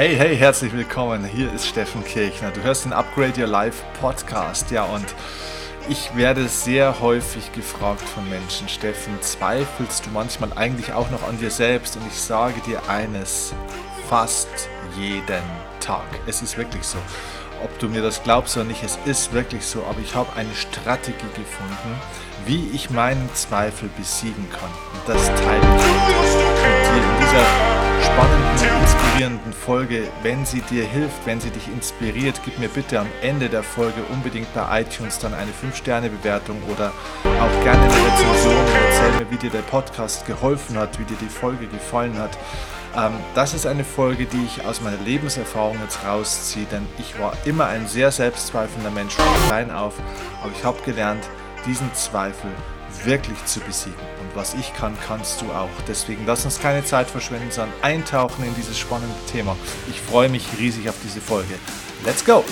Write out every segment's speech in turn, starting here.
Hey, hey, herzlich willkommen. Hier ist Steffen Kirchner. Du hörst den Upgrade Your Life Podcast. Ja, und ich werde sehr häufig gefragt von Menschen, Steffen, zweifelst du manchmal eigentlich auch noch an dir selbst? Und ich sage dir eines, fast jeden Tag. Es ist wirklich so. Ob du mir das glaubst oder nicht, es ist wirklich so. Aber ich habe eine Strategie gefunden, wie ich meinen Zweifel besiegen kann. Und das teile ich mit dir in dieser spannenden, inspirierenden Folge. Wenn sie dir hilft, wenn sie dich inspiriert, gib mir bitte am Ende der Folge unbedingt bei iTunes dann eine 5-Sterne-Bewertung oder auch gerne eine Rezension und erzähl mir, wie dir der Podcast geholfen hat, wie dir die Folge gefallen hat. Ähm, das ist eine Folge, die ich aus meiner Lebenserfahrung jetzt rausziehe, denn ich war immer ein sehr selbstzweifelnder Mensch von klein auf, aber ich habe gelernt, diesen Zweifel wirklich zu besiegen. Und was ich kann, kannst du auch. Deswegen lass uns keine Zeit verschwenden, sondern eintauchen in dieses spannende Thema. Ich freue mich riesig auf diese Folge. Let's go!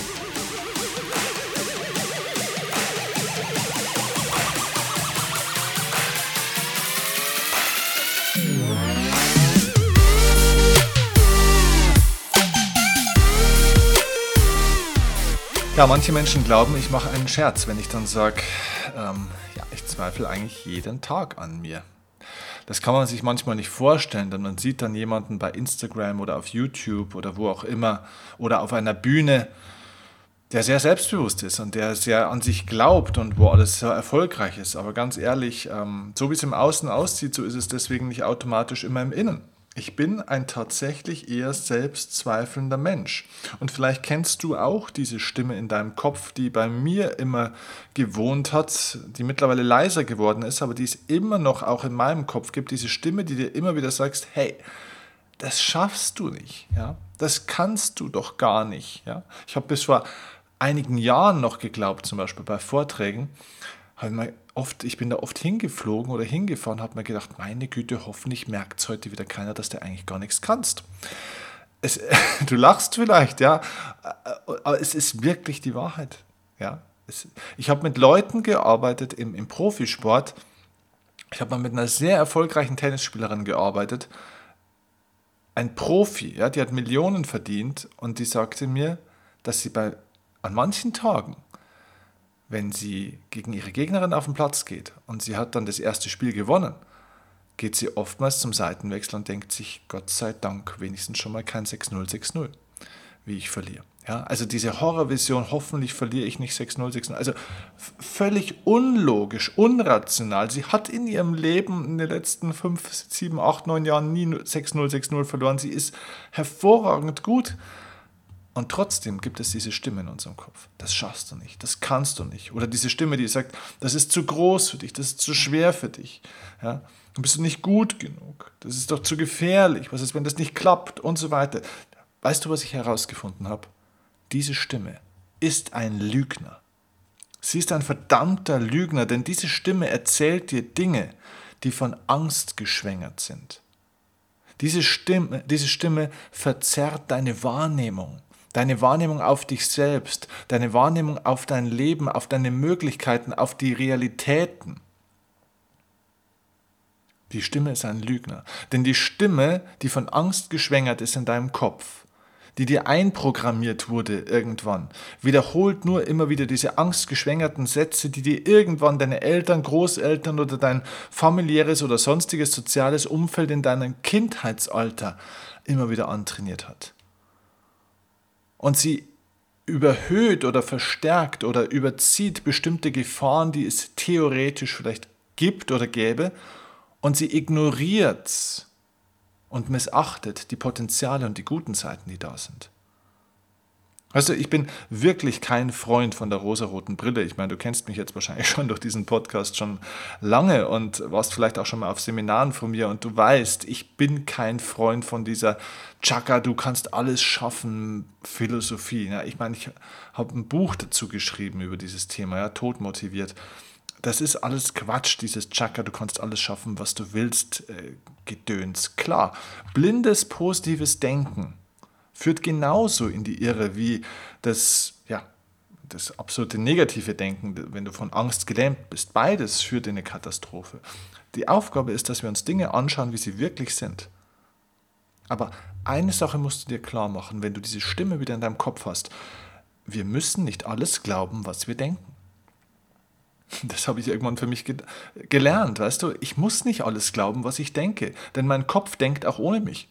Ja, manche Menschen glauben, ich mache einen Scherz, wenn ich dann sage, ähm, zweifle eigentlich jeden Tag an mir. Das kann man sich manchmal nicht vorstellen, denn man sieht dann jemanden bei Instagram oder auf YouTube oder wo auch immer oder auf einer Bühne, der sehr selbstbewusst ist und der sehr an sich glaubt und wo alles sehr erfolgreich ist. Aber ganz ehrlich, ähm, so wie es im Außen aussieht, so ist es deswegen nicht automatisch immer im Innen. Ich bin ein tatsächlich eher selbstzweifelnder Mensch. Und vielleicht kennst du auch diese Stimme in deinem Kopf, die bei mir immer gewohnt hat, die mittlerweile leiser geworden ist, aber die es immer noch auch in meinem Kopf gibt. Diese Stimme, die dir immer wieder sagt, hey, das schaffst du nicht. Ja? Das kannst du doch gar nicht. Ja? Ich habe bis vor einigen Jahren noch geglaubt, zum Beispiel bei Vorträgen, habe mir oft, ich bin da oft hingeflogen oder hingefahren, habe mir gedacht, meine Güte, hoffentlich merkt es heute wieder keiner, dass du eigentlich gar nichts kannst. Es, du lachst vielleicht, ja, aber es ist wirklich die Wahrheit. Ja. Es, ich habe mit Leuten gearbeitet im, im Profisport. Ich habe mal mit einer sehr erfolgreichen Tennisspielerin gearbeitet. Ein Profi, ja, die hat Millionen verdient und die sagte mir, dass sie bei, an manchen Tagen wenn sie gegen ihre Gegnerin auf den Platz geht und sie hat dann das erste Spiel gewonnen, geht sie oftmals zum Seitenwechsel und denkt sich, Gott sei Dank, wenigstens schon mal kein 6-0, 6-0, wie ich verliere. Ja, also diese Horrorvision, hoffentlich verliere ich nicht 6-0, 6-0. Also völlig unlogisch, unrational. Sie hat in ihrem Leben in den letzten 5, 7, 8, 9 Jahren nie 6-0, 6-0 verloren. Sie ist hervorragend gut. Und trotzdem gibt es diese Stimme in unserem Kopf. Das schaffst du nicht, das kannst du nicht. Oder diese Stimme, die sagt, das ist zu groß für dich, das ist zu schwer für dich. Ja? Du bist nicht gut genug, das ist doch zu gefährlich, was ist, wenn das nicht klappt und so weiter. Weißt du, was ich herausgefunden habe? Diese Stimme ist ein Lügner. Sie ist ein verdammter Lügner, denn diese Stimme erzählt dir Dinge, die von Angst geschwängert sind. Diese Stimme, diese Stimme verzerrt deine Wahrnehmung deine Wahrnehmung auf dich selbst, deine Wahrnehmung auf dein Leben, auf deine Möglichkeiten, auf die Realitäten. Die Stimme ist ein Lügner. Denn die Stimme, die von Angst geschwängert ist in deinem Kopf, die dir einprogrammiert wurde irgendwann, wiederholt nur immer wieder diese angstgeschwängerten Sätze, die dir irgendwann deine Eltern, Großeltern oder dein familiäres oder sonstiges soziales Umfeld in deinem Kindheitsalter immer wieder antrainiert hat und sie überhöht oder verstärkt oder überzieht bestimmte Gefahren, die es theoretisch vielleicht gibt oder gäbe, und sie ignoriert und missachtet die Potenziale und die guten Seiten, die da sind. Also ich bin wirklich kein Freund von der rosaroten Brille. Ich meine, du kennst mich jetzt wahrscheinlich schon durch diesen Podcast schon lange und warst vielleicht auch schon mal auf Seminaren von mir und du weißt, ich bin kein Freund von dieser Chaka, du kannst alles schaffen Philosophie. Ja, ich meine, ich habe ein Buch dazu geschrieben über dieses Thema, ja, Tod motiviert. Das ist alles Quatsch, dieses Chaka, du kannst alles schaffen, was du willst, äh, Gedöns. Klar, blindes positives Denken führt genauso in die Irre wie das, ja, das absolute negative Denken, wenn du von Angst gelähmt bist. Beides führt in eine Katastrophe. Die Aufgabe ist, dass wir uns Dinge anschauen, wie sie wirklich sind. Aber eine Sache musst du dir klar machen, wenn du diese Stimme wieder in deinem Kopf hast. Wir müssen nicht alles glauben, was wir denken. Das habe ich irgendwann für mich ge gelernt, weißt du? Ich muss nicht alles glauben, was ich denke, denn mein Kopf denkt auch ohne mich.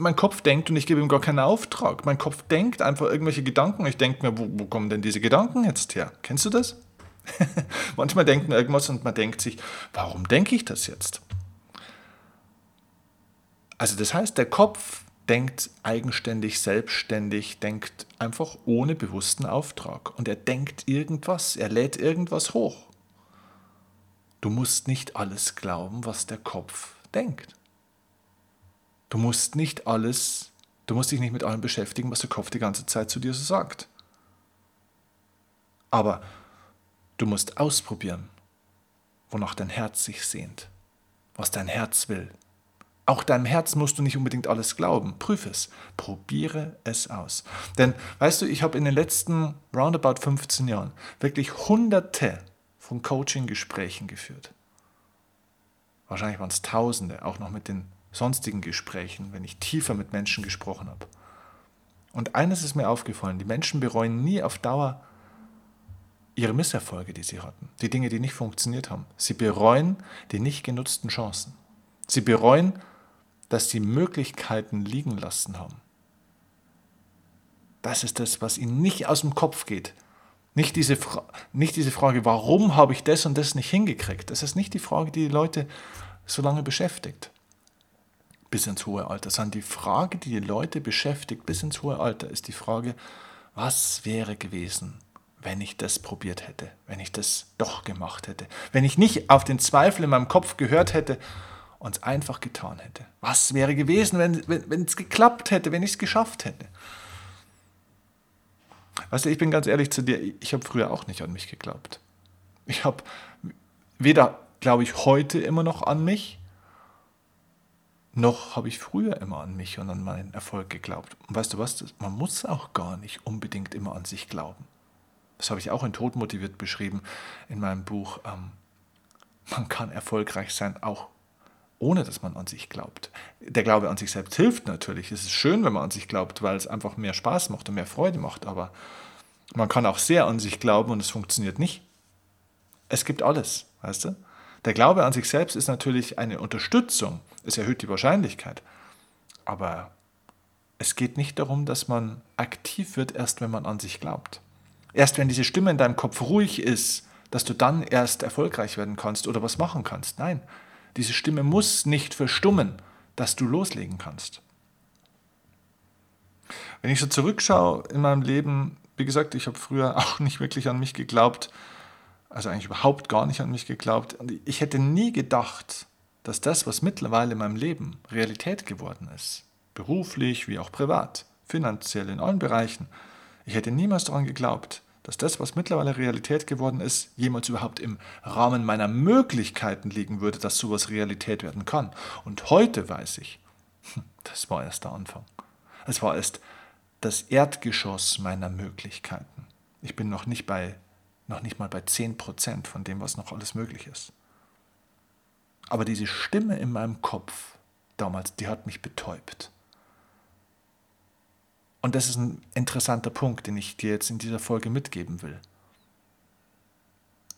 Mein Kopf denkt und ich gebe ihm gar keinen Auftrag. Mein Kopf denkt einfach irgendwelche Gedanken. Ich denke mir, wo, wo kommen denn diese Gedanken jetzt her? Kennst du das? Manchmal denkt man irgendwas und man denkt sich, warum denke ich das jetzt? Also das heißt, der Kopf denkt eigenständig, selbstständig, denkt einfach ohne bewussten Auftrag. Und er denkt irgendwas, er lädt irgendwas hoch. Du musst nicht alles glauben, was der Kopf denkt. Du musst nicht alles, du musst dich nicht mit allem beschäftigen, was der Kopf die ganze Zeit zu dir so sagt. Aber du musst ausprobieren, wonach dein Herz sich sehnt, was dein Herz will. Auch deinem Herz musst du nicht unbedingt alles glauben. Prüf es. Probiere es aus. Denn, weißt du, ich habe in den letzten roundabout 15 Jahren wirklich hunderte von Coaching-Gesprächen geführt. Wahrscheinlich waren es Tausende, auch noch mit den sonstigen Gesprächen, wenn ich tiefer mit Menschen gesprochen habe. Und eines ist mir aufgefallen, die Menschen bereuen nie auf Dauer ihre Misserfolge, die sie hatten, die Dinge, die nicht funktioniert haben. Sie bereuen die nicht genutzten Chancen. Sie bereuen dass sie Möglichkeiten liegen lassen haben. Das ist das, was ihnen nicht aus dem Kopf geht. Nicht diese, nicht diese Frage, warum habe ich das und das nicht hingekriegt. Das ist nicht die Frage, die die Leute so lange beschäftigt. Bis ins hohe Alter. Sondern die Frage, die die Leute beschäftigt bis ins hohe Alter, ist die Frage, was wäre gewesen, wenn ich das probiert hätte, wenn ich das doch gemacht hätte, wenn ich nicht auf den Zweifel in meinem Kopf gehört hätte, und es einfach getan hätte. Was wäre gewesen, wenn, wenn, es geklappt hätte, wenn ich es geschafft hätte? Weißt du, ich bin ganz ehrlich zu dir, ich habe früher auch nicht an mich geglaubt. Ich habe weder, glaube ich, heute immer noch an mich, noch habe ich früher immer an mich und an meinen Erfolg geglaubt. Und weißt du was, man muss auch gar nicht unbedingt immer an sich glauben. Das habe ich auch in Tod motiviert beschrieben in meinem Buch. Ähm, man kann erfolgreich sein, auch ohne dass man an sich glaubt. Der Glaube an sich selbst hilft natürlich. Es ist schön, wenn man an sich glaubt, weil es einfach mehr Spaß macht und mehr Freude macht. Aber man kann auch sehr an sich glauben und es funktioniert nicht. Es gibt alles, weißt du? Der Glaube an sich selbst ist natürlich eine Unterstützung. Es erhöht die Wahrscheinlichkeit. Aber es geht nicht darum, dass man aktiv wird, erst wenn man an sich glaubt. Erst wenn diese Stimme in deinem Kopf ruhig ist, dass du dann erst erfolgreich werden kannst oder was machen kannst. Nein, diese Stimme muss nicht verstummen, dass du loslegen kannst. Wenn ich so zurückschaue in meinem Leben, wie gesagt, ich habe früher auch nicht wirklich an mich geglaubt, also eigentlich überhaupt gar nicht an mich geglaubt. Und ich hätte nie gedacht, dass das, was mittlerweile in meinem Leben Realität geworden ist, beruflich wie auch privat, finanziell in allen Bereichen, ich hätte niemals daran geglaubt, dass das, was mittlerweile Realität geworden ist, jemals überhaupt im Rahmen meiner Möglichkeiten liegen würde, dass sowas Realität werden kann. Und heute weiß ich, hm, das war erst der Anfang. Es war erst das Erdgeschoss meiner Möglichkeiten. Ich bin noch nicht bei, noch nicht mal bei 10% von dem, was noch alles möglich ist. Aber diese Stimme in meinem Kopf damals, die hat mich betäubt. Und das ist ein interessanter Punkt, den ich dir jetzt in dieser Folge mitgeben will.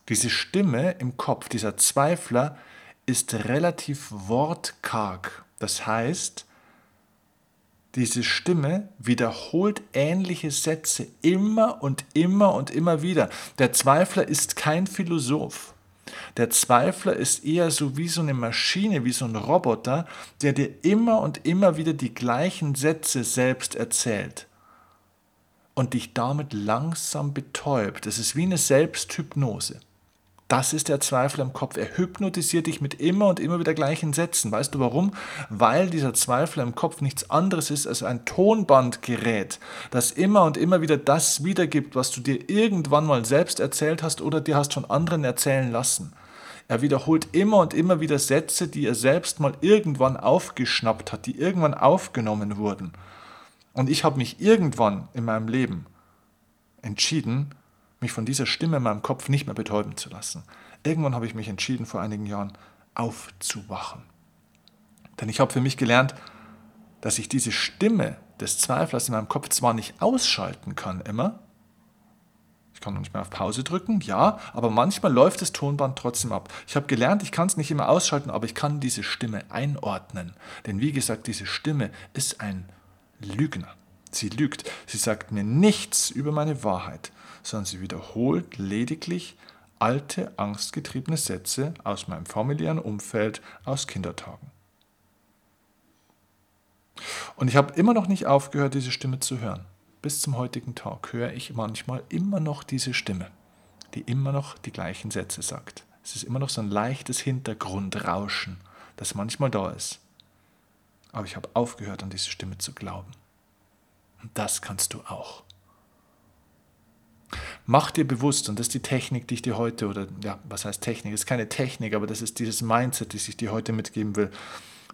Diese Stimme im Kopf, dieser Zweifler, ist relativ wortkarg. Das heißt, diese Stimme wiederholt ähnliche Sätze immer und immer und immer wieder. Der Zweifler ist kein Philosoph. Der Zweifler ist eher so wie so eine Maschine, wie so ein Roboter, der dir immer und immer wieder die gleichen Sätze selbst erzählt und dich damit langsam betäubt. Es ist wie eine Selbsthypnose. Das ist der Zweifel im Kopf. Er hypnotisiert dich mit immer und immer wieder gleichen Sätzen. Weißt du warum? Weil dieser Zweifel im Kopf nichts anderes ist als ein Tonbandgerät, das immer und immer wieder das wiedergibt, was du dir irgendwann mal selbst erzählt hast oder dir hast von anderen erzählen lassen. Er wiederholt immer und immer wieder Sätze, die er selbst mal irgendwann aufgeschnappt hat, die irgendwann aufgenommen wurden. Und ich habe mich irgendwann in meinem Leben entschieden, mich von dieser Stimme in meinem Kopf nicht mehr betäuben zu lassen. Irgendwann habe ich mich entschieden, vor einigen Jahren aufzuwachen. Denn ich habe für mich gelernt, dass ich diese Stimme des Zweiflers in meinem Kopf zwar nicht ausschalten kann immer, ich kann noch nicht mehr auf Pause drücken, ja, aber manchmal läuft das Tonband trotzdem ab. Ich habe gelernt, ich kann es nicht immer ausschalten, aber ich kann diese Stimme einordnen. Denn wie gesagt, diese Stimme ist ein Lügner. Sie lügt. Sie sagt mir nichts über meine Wahrheit, sondern sie wiederholt lediglich alte, angstgetriebene Sätze aus meinem familiären Umfeld, aus Kindertagen. Und ich habe immer noch nicht aufgehört, diese Stimme zu hören. Bis zum heutigen Tag höre ich manchmal immer noch diese Stimme, die immer noch die gleichen Sätze sagt. Es ist immer noch so ein leichtes Hintergrundrauschen, das manchmal da ist. Aber ich habe aufgehört, an diese Stimme zu glauben. Und das kannst du auch. Mach dir bewusst, und das ist die Technik, die ich dir heute, oder ja, was heißt Technik? Es ist keine Technik, aber das ist dieses Mindset, das ich dir heute mitgeben will.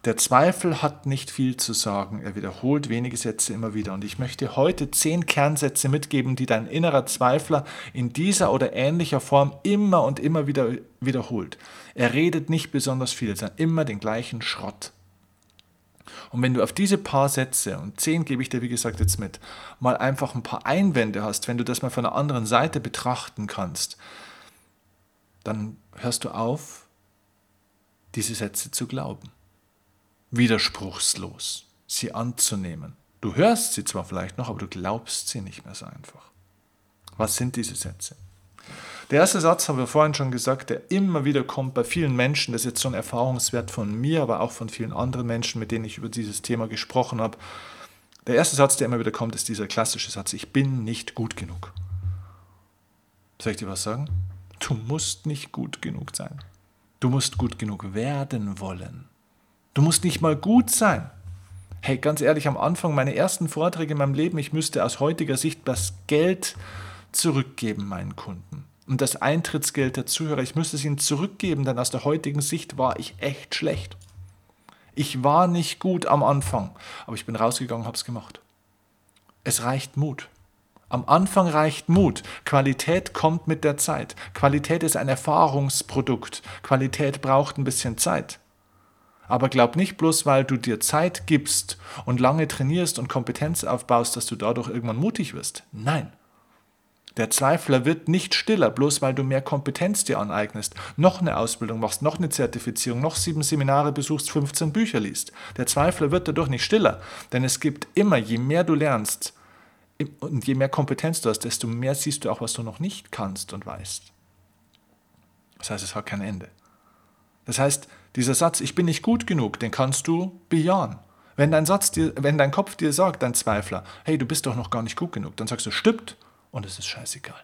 Der Zweifel hat nicht viel zu sagen. Er wiederholt wenige Sätze immer wieder. Und ich möchte heute zehn Kernsätze mitgeben, die dein innerer Zweifler in dieser oder ähnlicher Form immer und immer wieder wiederholt. Er redet nicht besonders viel, sondern immer den gleichen Schrott. Und wenn du auf diese paar Sätze, und zehn gebe ich dir wie gesagt jetzt mit, mal einfach ein paar Einwände hast, wenn du das mal von einer anderen Seite betrachten kannst, dann hörst du auf, diese Sätze zu glauben. Widerspruchslos, sie anzunehmen. Du hörst sie zwar vielleicht noch, aber du glaubst sie nicht mehr so einfach. Was sind diese Sätze? Der erste Satz haben wir vorhin schon gesagt, der immer wieder kommt bei vielen Menschen, das ist jetzt so ein Erfahrungswert von mir, aber auch von vielen anderen Menschen, mit denen ich über dieses Thema gesprochen habe. Der erste Satz, der immer wieder kommt, ist dieser klassische Satz, ich bin nicht gut genug. Soll ich dir was sagen? Du musst nicht gut genug sein. Du musst gut genug werden wollen. Du musst nicht mal gut sein. Hey, ganz ehrlich, am Anfang meine ersten Vorträge in meinem Leben, ich müsste aus heutiger Sicht das Geld zurückgeben meinen Kunden und das Eintrittsgeld der Zuhörer, ich müsste es ihnen zurückgeben, denn aus der heutigen Sicht war ich echt schlecht. Ich war nicht gut am Anfang, aber ich bin rausgegangen habe es gemacht. Es reicht Mut. Am Anfang reicht Mut. Qualität kommt mit der Zeit. Qualität ist ein Erfahrungsprodukt. Qualität braucht ein bisschen Zeit. Aber glaub nicht bloß, weil du dir Zeit gibst und lange trainierst und Kompetenz aufbaust, dass du dadurch irgendwann mutig wirst. Nein. Der Zweifler wird nicht stiller, bloß weil du mehr Kompetenz dir aneignest, noch eine Ausbildung machst, noch eine Zertifizierung, noch sieben Seminare besuchst, 15 Bücher liest. Der Zweifler wird dadurch nicht stiller, denn es gibt immer, je mehr du lernst und je mehr Kompetenz du hast, desto mehr siehst du auch, was du noch nicht kannst und weißt. Das heißt, es hat kein Ende. Das heißt, dieser Satz, ich bin nicht gut genug, den kannst du bejahen. Wenn dein, Satz dir, wenn dein Kopf dir sagt, dein Zweifler, hey, du bist doch noch gar nicht gut genug, dann sagst du, stimmt, und es ist scheißegal.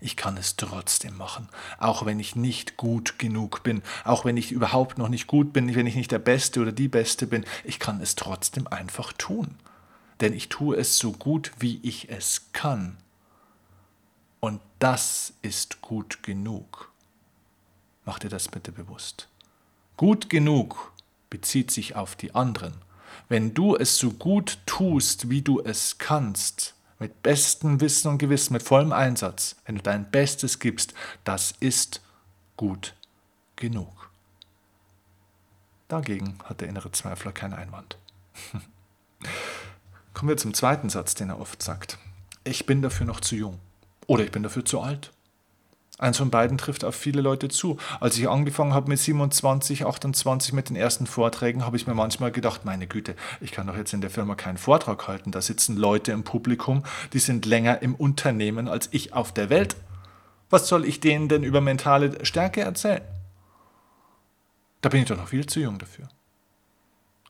Ich kann es trotzdem machen, auch wenn ich nicht gut genug bin, auch wenn ich überhaupt noch nicht gut bin, wenn ich nicht der Beste oder die Beste bin. Ich kann es trotzdem einfach tun, denn ich tue es so gut, wie ich es kann. Und das ist gut genug. Mach dir das bitte bewusst. Gut genug bezieht sich auf die anderen. Wenn du es so gut tust, wie du es kannst, mit bestem Wissen und Gewissen, mit vollem Einsatz, wenn du dein Bestes gibst, das ist gut genug. Dagegen hat der innere Zweifler keinen Einwand. Kommen wir zum zweiten Satz, den er oft sagt. Ich bin dafür noch zu jung oder ich bin dafür zu alt. Eins von beiden trifft auf viele Leute zu. Als ich angefangen habe mit 27, 28 mit den ersten Vorträgen, habe ich mir manchmal gedacht, meine Güte, ich kann doch jetzt in der Firma keinen Vortrag halten. Da sitzen Leute im Publikum, die sind länger im Unternehmen als ich auf der Welt. Was soll ich denen denn über mentale Stärke erzählen? Da bin ich doch noch viel zu jung dafür.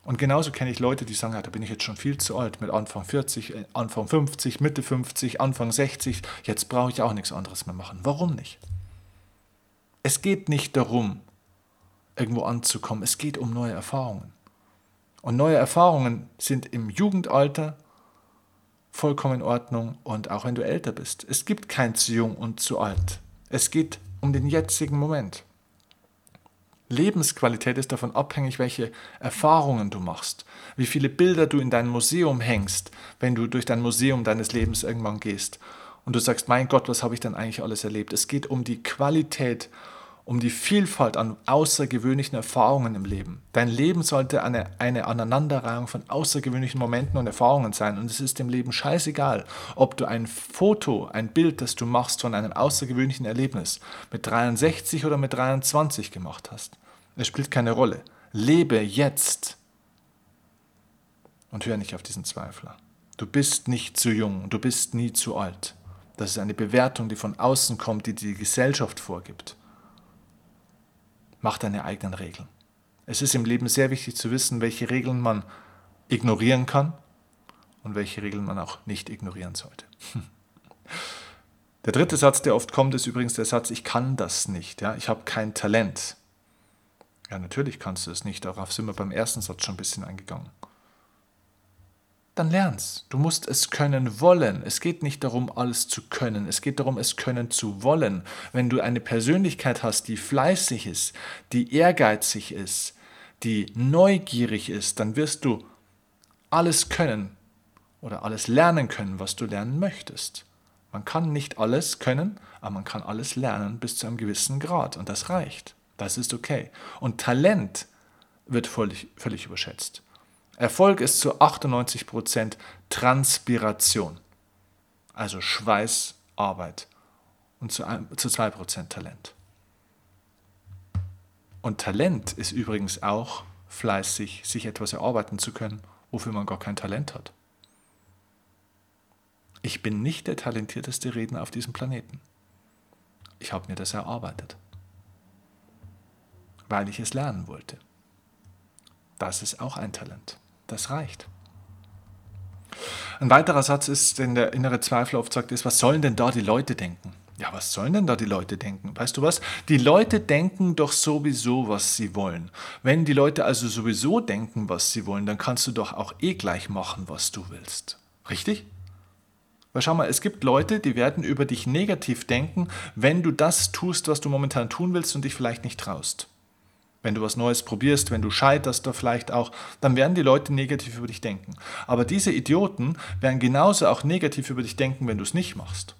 Und genauso kenne ich Leute, die sagen, ja, da bin ich jetzt schon viel zu alt, mit Anfang 40, äh, Anfang 50, Mitte 50, Anfang 60, jetzt brauche ich auch nichts anderes mehr machen. Warum nicht? Es geht nicht darum, irgendwo anzukommen, es geht um neue Erfahrungen. Und neue Erfahrungen sind im Jugendalter vollkommen in Ordnung und auch wenn du älter bist. Es gibt kein zu jung und zu alt. Es geht um den jetzigen Moment. Lebensqualität ist davon abhängig, welche Erfahrungen du machst, wie viele Bilder du in dein Museum hängst, wenn du durch dein Museum deines Lebens irgendwann gehst und du sagst, mein Gott, was habe ich denn eigentlich alles erlebt? Es geht um die Qualität um die Vielfalt an außergewöhnlichen Erfahrungen im Leben. Dein Leben sollte eine, eine Aneinanderreihung von außergewöhnlichen Momenten und Erfahrungen sein. Und es ist dem Leben scheißegal, ob du ein Foto, ein Bild, das du machst von einem außergewöhnlichen Erlebnis mit 63 oder mit 23 gemacht hast. Es spielt keine Rolle. Lebe jetzt und hör nicht auf diesen Zweifler. Du bist nicht zu jung, du bist nie zu alt. Das ist eine Bewertung, die von außen kommt, die die Gesellschaft vorgibt. Mach deine eigenen Regeln. Es ist im Leben sehr wichtig zu wissen, welche Regeln man ignorieren kann und welche Regeln man auch nicht ignorieren sollte. Der dritte Satz, der oft kommt, ist übrigens der Satz, ich kann das nicht, ja, ich habe kein Talent. Ja, natürlich kannst du es nicht, darauf sind wir beim ersten Satz schon ein bisschen eingegangen dann lern's. Du musst es können wollen. Es geht nicht darum, alles zu können. Es geht darum, es können zu wollen. Wenn du eine Persönlichkeit hast, die fleißig ist, die ehrgeizig ist, die neugierig ist, dann wirst du alles können oder alles lernen können, was du lernen möchtest. Man kann nicht alles können, aber man kann alles lernen bis zu einem gewissen Grad und das reicht. Das ist okay. Und Talent wird völlig, völlig überschätzt. Erfolg ist zu 98% Transpiration, also Schweiß, Arbeit und zu, zu 2% Talent. Und Talent ist übrigens auch fleißig, sich etwas erarbeiten zu können, wofür man gar kein Talent hat. Ich bin nicht der talentierteste Redner auf diesem Planeten. Ich habe mir das erarbeitet, weil ich es lernen wollte. Das ist auch ein Talent. Das reicht. Ein weiterer Satz ist, den der innere Zweifel oft sagt, ist, was sollen denn da die Leute denken? Ja, was sollen denn da die Leute denken? Weißt du was? Die Leute denken doch sowieso, was sie wollen. Wenn die Leute also sowieso denken, was sie wollen, dann kannst du doch auch eh gleich machen, was du willst. Richtig? Weil schau mal, es gibt Leute, die werden über dich negativ denken, wenn du das tust, was du momentan tun willst und dich vielleicht nicht traust wenn du was Neues probierst, wenn du scheiterst da vielleicht auch, dann werden die Leute negativ über dich denken. Aber diese Idioten werden genauso auch negativ über dich denken, wenn du es nicht machst.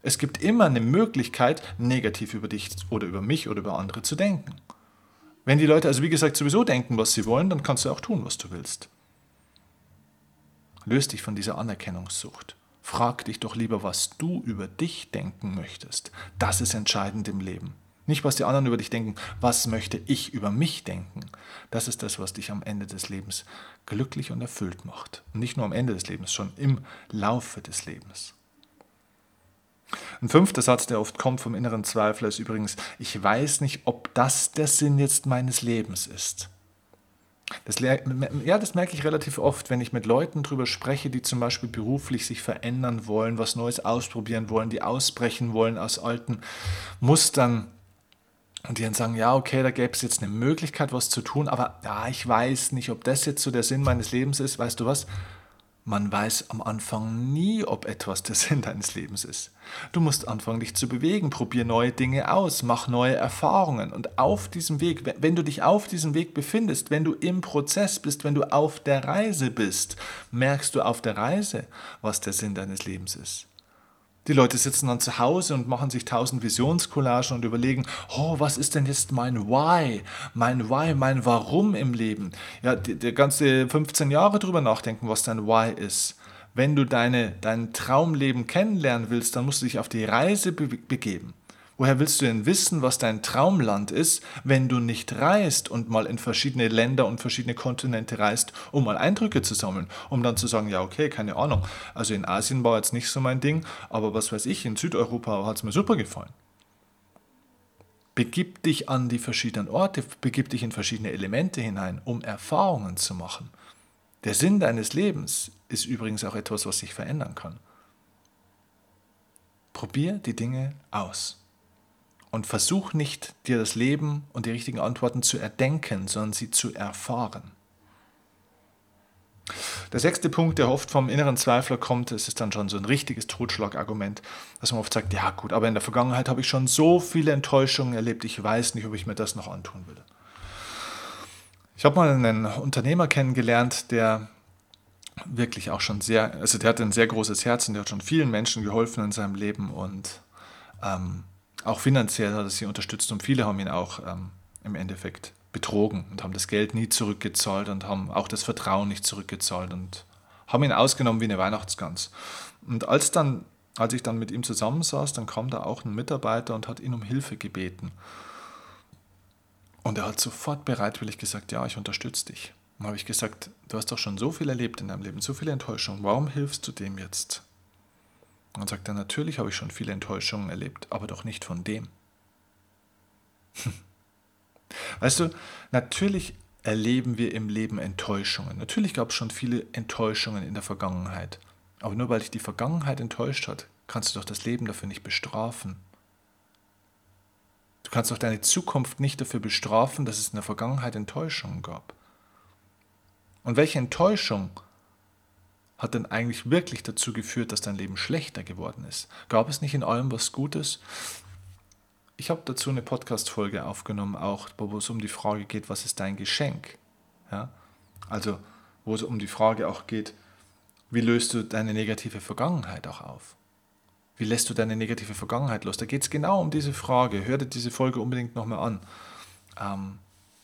Es gibt immer eine Möglichkeit, negativ über dich oder über mich oder über andere zu denken. Wenn die Leute also wie gesagt sowieso denken, was sie wollen, dann kannst du auch tun, was du willst. Löst dich von dieser Anerkennungssucht. Frag dich doch lieber, was du über dich denken möchtest. Das ist entscheidend im Leben. Nicht, was die anderen über dich denken, was möchte ich über mich denken. Das ist das, was dich am Ende des Lebens glücklich und erfüllt macht. Und nicht nur am Ende des Lebens, schon im Laufe des Lebens. Ein fünfter Satz, der oft kommt vom inneren Zweifler, ist übrigens, ich weiß nicht, ob das der Sinn jetzt meines Lebens ist. Das, ja, das merke ich relativ oft, wenn ich mit Leuten darüber spreche, die zum Beispiel beruflich sich verändern wollen, was Neues ausprobieren wollen, die ausbrechen wollen aus alten Mustern und die dann sagen, ja, okay, da gäbe es jetzt eine Möglichkeit, was zu tun, aber ja, ich weiß nicht, ob das jetzt so der Sinn meines Lebens ist. Weißt du was? Man weiß am Anfang nie, ob etwas der Sinn deines Lebens ist. Du musst anfangen, dich zu bewegen, probier neue Dinge aus, mach neue Erfahrungen. Und auf diesem Weg, wenn du dich auf diesem Weg befindest, wenn du im Prozess bist, wenn du auf der Reise bist, merkst du auf der Reise, was der Sinn deines Lebens ist. Die Leute sitzen dann zu Hause und machen sich tausend Visionscollagen und überlegen, oh, was ist denn jetzt mein Why? Mein Why, mein Warum im Leben? Ja, die ganze 15 Jahre drüber nachdenken, was dein Why ist. Wenn du deine, dein Traumleben kennenlernen willst, dann musst du dich auf die Reise be begeben. Woher willst du denn wissen, was dein Traumland ist, wenn du nicht reist und mal in verschiedene Länder und verschiedene Kontinente reist, um mal Eindrücke zu sammeln, um dann zu sagen, ja, okay, keine Ahnung. Also in Asien war jetzt nicht so mein Ding, aber was weiß ich, in Südeuropa hat es mir super gefallen. Begib dich an die verschiedenen Orte, begib dich in verschiedene Elemente hinein, um Erfahrungen zu machen. Der Sinn deines Lebens ist übrigens auch etwas, was sich verändern kann. Probier die Dinge aus. Und versuch nicht, dir das Leben und die richtigen Antworten zu erdenken, sondern sie zu erfahren. Der sechste Punkt, der oft vom inneren Zweifler kommt, das ist dann schon so ein richtiges Totschlagargument, dass man oft sagt, ja gut, aber in der Vergangenheit habe ich schon so viele Enttäuschungen erlebt, ich weiß nicht, ob ich mir das noch antun will. Ich habe mal einen Unternehmer kennengelernt, der wirklich auch schon sehr, also der hatte ein sehr großes Herz und der hat schon vielen Menschen geholfen in seinem Leben und ähm, Auch finanziell hat er sie unterstützt und viele haben ihn auch ähm, im Endeffekt betrogen und haben das Geld nie zurückgezahlt und haben auch das Vertrauen nicht zurückgezahlt und haben ihn ausgenommen wie eine Weihnachtsgans. Und als, dann, als ich dann mit ihm zusammensaß, dann kam da auch ein Mitarbeiter und hat ihn um Hilfe gebeten. Und er hat sofort bereitwillig gesagt, ja, ich unterstütze dich. Und habe ich gesagt, du hast doch schon so viel erlebt in deinem Leben, so viele Enttäuschungen, warum hilfst du dem jetzt? Und sagt er, natürlich habe ich schon viele Enttäuschungen erlebt, aber doch nicht von dem. Weißt du, natürlich erleben wir im Leben Enttäuschungen. Natürlich gab es schon viele Enttäuschungen in der Vergangenheit. Aber nur weil dich die Vergangenheit enttäuscht hat, kannst du doch das Leben dafür nicht bestrafen. Du kannst doch deine Zukunft nicht dafür bestrafen, dass es in der Vergangenheit Enttäuschungen gab. Und welche Enttäuschung hat denn eigentlich wirklich dazu geführt, dass dein Leben schlechter geworden ist? Gab es nicht in allem was Gutes? Ich habe dazu eine Podcast-Folge aufgenommen, auch wo es um die Frage geht, was ist dein Geschenk? Ja? Also, wo es um die Frage auch geht, wie löst du deine negative Vergangenheit auch auf? Wie lässt du deine negative Vergangenheit los? Da geht es genau um diese Frage. Hör dir diese Folge unbedingt nochmal an. Ähm,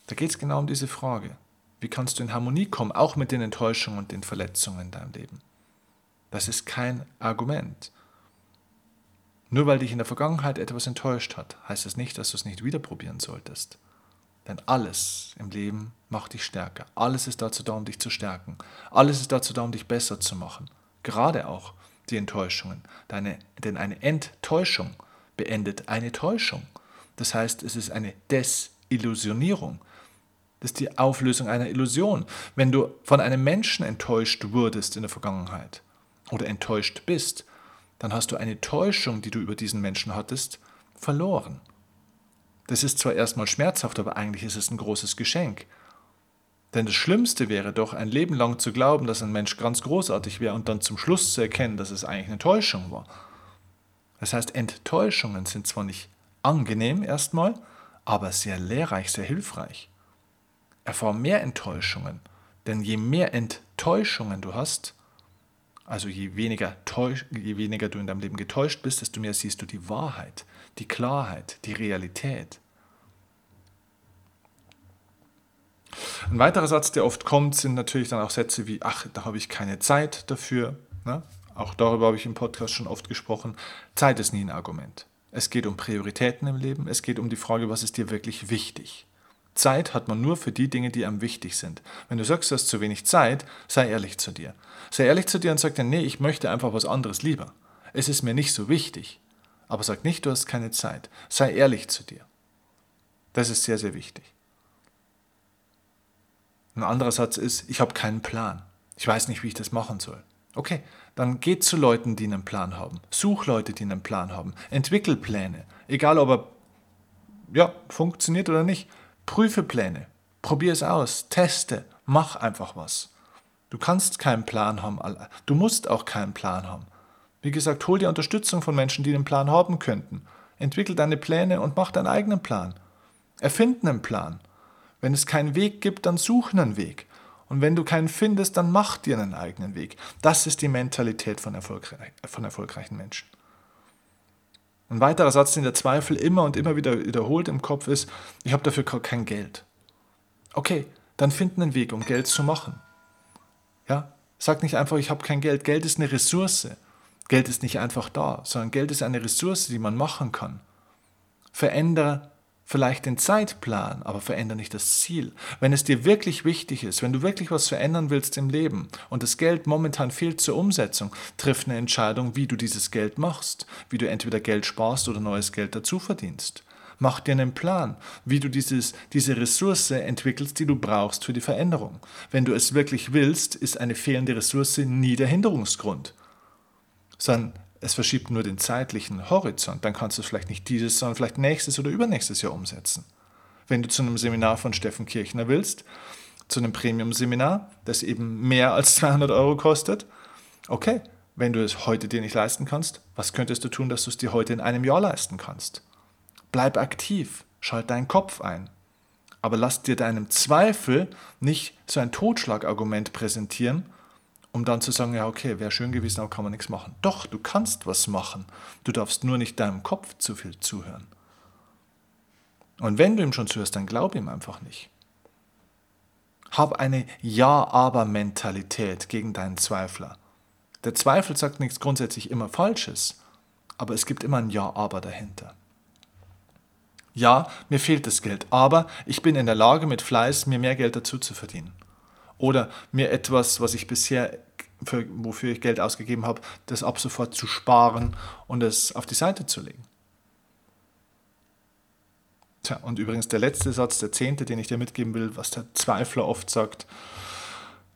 da geht es genau um diese Frage. Wie kannst du in Harmonie kommen, auch mit den Enttäuschungen und den Verletzungen in deinem Leben? Das ist kein Argument. Nur weil dich in der Vergangenheit etwas enttäuscht hat, heißt das nicht, dass du es nicht wieder probieren solltest. Denn alles im Leben macht dich stärker. Alles ist dazu da, um dich zu stärken. Alles ist dazu da, um dich besser zu machen. Gerade auch die Enttäuschungen. Deine, denn eine Enttäuschung beendet eine Täuschung. Das heißt, es ist eine Desillusionierung. Das ist die Auflösung einer Illusion. Wenn du von einem Menschen enttäuscht wurdest in der Vergangenheit oder enttäuscht bist, dann hast du eine Täuschung, die du über diesen Menschen hattest, verloren. Das ist zwar erstmal schmerzhaft, aber eigentlich ist es ein großes Geschenk. Denn das Schlimmste wäre doch, ein Leben lang zu glauben, dass ein Mensch ganz großartig wäre und dann zum Schluss zu erkennen, dass es eigentlich eine Täuschung war. Das heißt, Enttäuschungen sind zwar nicht angenehm erstmal, aber sehr lehrreich, sehr hilfreich. Erfahr mehr Enttäuschungen, denn je mehr Enttäuschungen du hast, also je weniger, je weniger du in deinem Leben getäuscht bist, desto mehr siehst du die Wahrheit, die Klarheit, die Realität. Ein weiterer Satz, der oft kommt, sind natürlich dann auch Sätze wie, ach, da habe ich keine Zeit dafür. Ne? Auch darüber habe ich im Podcast schon oft gesprochen. Zeit ist nie ein Argument. Es geht um Prioritäten im Leben. Es geht um die Frage, was ist dir wirklich wichtig. Zeit hat man nur für die Dinge, die einem wichtig sind. Wenn du sagst, du hast zu wenig Zeit, sei ehrlich zu dir. Sei ehrlich zu dir und sag dir, nee, ich möchte einfach was anderes lieber. Es ist mir nicht so wichtig. Aber sag nicht, du hast keine Zeit. Sei ehrlich zu dir. Das ist sehr, sehr wichtig. Ein anderer Satz ist, ich habe keinen Plan. Ich weiß nicht, wie ich das machen soll. Okay, dann geht zu Leuten, die einen Plan haben. Such Leute, die einen Plan haben. Entwickel Pläne. Egal, ob er ja, funktioniert oder nicht. Prüfe Pläne. Probier es aus. Teste. Mach einfach was. Du kannst keinen Plan haben. Du musst auch keinen Plan haben. Wie gesagt, hol dir Unterstützung von Menschen, die einen Plan haben könnten. Entwickel deine Pläne und mach deinen eigenen Plan. Erfind einen Plan. Wenn es keinen Weg gibt, dann such einen Weg. Und wenn du keinen findest, dann mach dir einen eigenen Weg. Das ist die Mentalität von, erfolgreich, von erfolgreichen Menschen. Ein weiterer Satz, den der Zweifel immer und immer wieder wiederholt im Kopf ist, ich habe dafür kein Geld. Okay, dann find einen Weg, um Geld zu machen. Ja, sag nicht einfach, ich habe kein Geld. Geld ist eine Ressource. Geld ist nicht einfach da, sondern Geld ist eine Ressource, die man machen kann. Verändere vielleicht den Zeitplan, aber verändere nicht das Ziel. Wenn es dir wirklich wichtig ist, wenn du wirklich was verändern willst im Leben und das Geld momentan fehlt zur Umsetzung, triff eine Entscheidung, wie du dieses Geld machst, wie du entweder Geld sparst oder neues Geld dazu verdienst. Mach dir einen Plan, wie du dieses, diese Ressource entwickelst, die du brauchst für die Veränderung. Wenn du es wirklich willst, ist eine fehlende Ressource nie der Hinderungsgrund, sondern es verschiebt nur den zeitlichen Horizont, dann kannst du es vielleicht nicht dieses, sondern vielleicht nächstes oder übernächstes Jahr umsetzen. Wenn du zu einem Seminar von Steffen Kirchner willst, zu einem Premium-Seminar, das eben mehr als 200 Euro kostet, okay, wenn du es heute dir nicht leisten kannst, was könntest du tun, dass du es dir heute in einem Jahr leisten kannst? Bleib aktiv, schalt deinen Kopf ein. Aber lass dir deinem Zweifel nicht so ein Totschlagargument präsentieren um dann zu sagen, ja, okay, wäre schön gewesen, aber kann man nichts machen. Doch, du kannst was machen. Du darfst nur nicht deinem Kopf zu viel zuhören. Und wenn du ihm schon zuhörst, dann glaub ihm einfach nicht. Hab eine Ja-Aber-Mentalität gegen deinen Zweifler. Der Zweifel sagt nichts grundsätzlich immer Falsches, aber es gibt immer ein Ja-Aber dahinter. Ja, mir fehlt das Geld, aber ich bin in der Lage, mit Fleiß mir mehr Geld dazu zu verdienen. Oder mir etwas, was ich bisher, für, wofür ich Geld ausgegeben habe, das ab sofort zu sparen und es auf die Seite zu legen. Tja, und übrigens der letzte Satz, der zehnte, den ich dir mitgeben will, was der Zweifler oft sagt,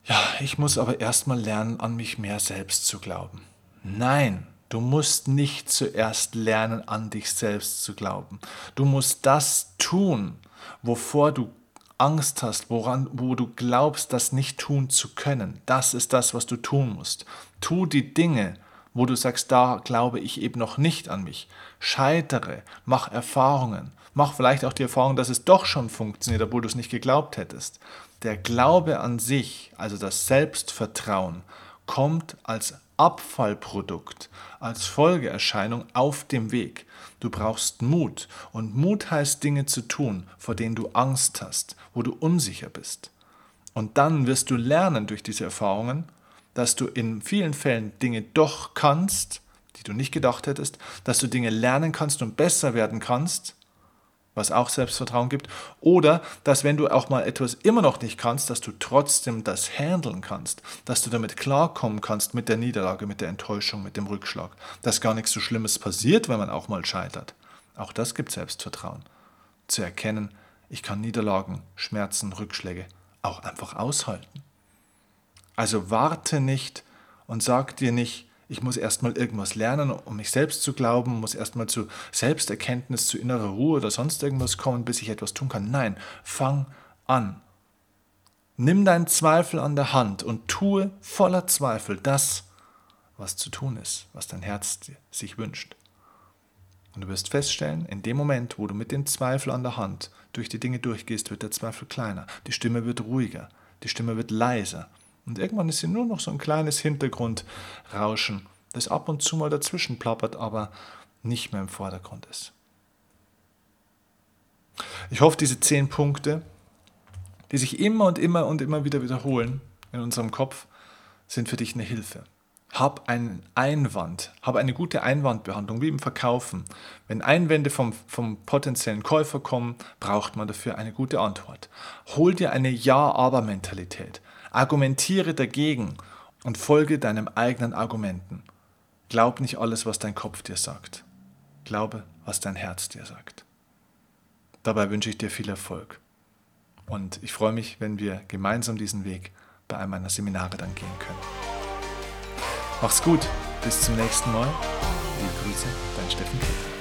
ja, ich muss aber erstmal lernen, an mich mehr selbst zu glauben. Nein, du musst nicht zuerst lernen, an dich selbst zu glauben. Du musst das tun, wovor du Angst hast, woran, wo du glaubst, das nicht tun zu können. Das ist das, was du tun musst. Tu die Dinge, wo du sagst, da glaube ich eben noch nicht an mich. Scheitere, mach Erfahrungen, mach vielleicht auch die Erfahrung, dass es doch schon funktioniert, obwohl du es nicht geglaubt hättest. Der Glaube an sich, also das Selbstvertrauen, kommt als Abfallprodukt, als Folgeerscheinung auf dem Weg. Du brauchst Mut und Mut heißt Dinge zu tun, vor denen du Angst hast, wo du unsicher bist. Und dann wirst du lernen durch diese Erfahrungen, dass du in vielen Fällen Dinge doch kannst, die du nicht gedacht hättest, dass du Dinge lernen kannst und besser werden kannst was auch Selbstvertrauen gibt. Oder dass wenn du auch mal etwas immer noch nicht kannst, dass du trotzdem das handeln kannst, dass du damit klarkommen kannst mit der Niederlage, mit der Enttäuschung, mit dem Rückschlag, dass gar nichts so Schlimmes passiert, wenn man auch mal scheitert. Auch das gibt Selbstvertrauen. Zu erkennen, ich kann Niederlagen, Schmerzen, Rückschläge auch einfach aushalten. Also warte nicht und sag dir nicht, ich muss erstmal irgendwas lernen, um mich selbst zu glauben, muss erstmal zu Selbsterkenntnis, zu innerer Ruhe oder sonst irgendwas kommen, bis ich etwas tun kann. Nein, fang an. Nimm deinen Zweifel an der Hand und tue voller Zweifel das, was zu tun ist, was dein Herz sich wünscht. Und du wirst feststellen, in dem Moment, wo du mit dem Zweifel an der Hand durch die Dinge durchgehst, wird der Zweifel kleiner, die Stimme wird ruhiger, die Stimme wird leiser und irgendwann ist sie nur noch so ein kleines Hintergrundrauschen, das ab und zu mal dazwischen plappert, aber nicht mehr im Vordergrund ist. Ich hoffe, diese zehn Punkte, die sich immer und immer und immer wieder wiederholen in unserem Kopf, sind für dich eine Hilfe. Hab einen Einwand, hab eine gute Einwandbehandlung, wie im Verkaufen. Wenn Einwände vom, vom potenziellen Käufer kommen, braucht man dafür eine gute Antwort. Hol dir eine Ja-Aber-Mentalität. Argumentiere dagegen und folge deinem eigenen Argumenten. Glaub nicht alles, was dein Kopf dir sagt. Glaube, was dein Herz dir sagt. Dabei wünsche ich dir viel Erfolg. Und ich freue mich, wenn wir gemeinsam diesen Weg bei einem meiner Seminare dann gehen können. Mach's gut, bis zum nächsten Mal. Liebe Grüße, dein Steffen Kitt.